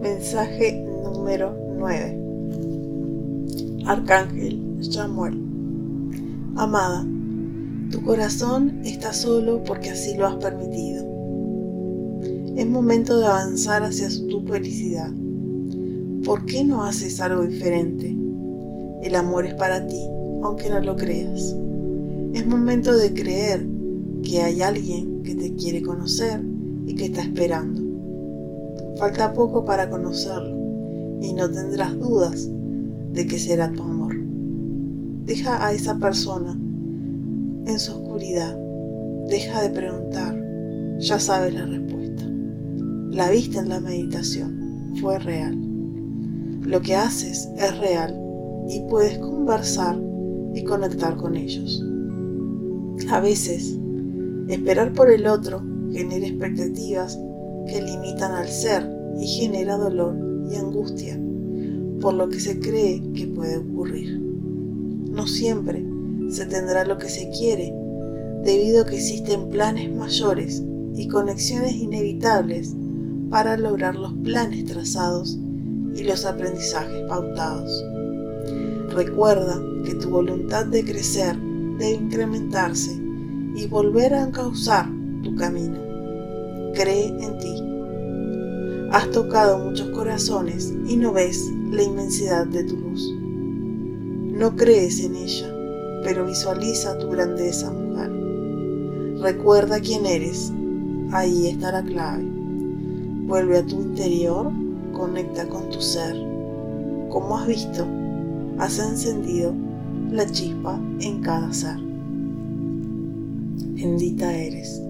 Mensaje número 9. Arcángel Samuel. Amada, tu corazón está solo porque así lo has permitido. Es momento de avanzar hacia tu felicidad. ¿Por qué no haces algo diferente? El amor es para ti, aunque no lo creas. Es momento de creer que hay alguien que te quiere conocer y que está esperando. Falta poco para conocerlo y no tendrás dudas de que será tu amor. Deja a esa persona en su oscuridad. Deja de preguntar. Ya sabes la respuesta. La viste en la meditación. Fue real. Lo que haces es real y puedes conversar y conectar con ellos. A veces, esperar por el otro genera expectativas que limitan al ser y genera dolor y angustia por lo que se cree que puede ocurrir. No siempre se tendrá lo que se quiere, debido a que existen planes mayores y conexiones inevitables para lograr los planes trazados y los aprendizajes pautados. Recuerda que tu voluntad de crecer debe incrementarse y volver a encauzar tu camino cree en ti. Has tocado muchos corazones y no ves la inmensidad de tu luz. No crees en ella, pero visualiza tu grandeza, mujer. Recuerda quién eres. Ahí está la clave. Vuelve a tu interior, conecta con tu ser. Como has visto, has encendido la chispa en cada ser. Bendita eres.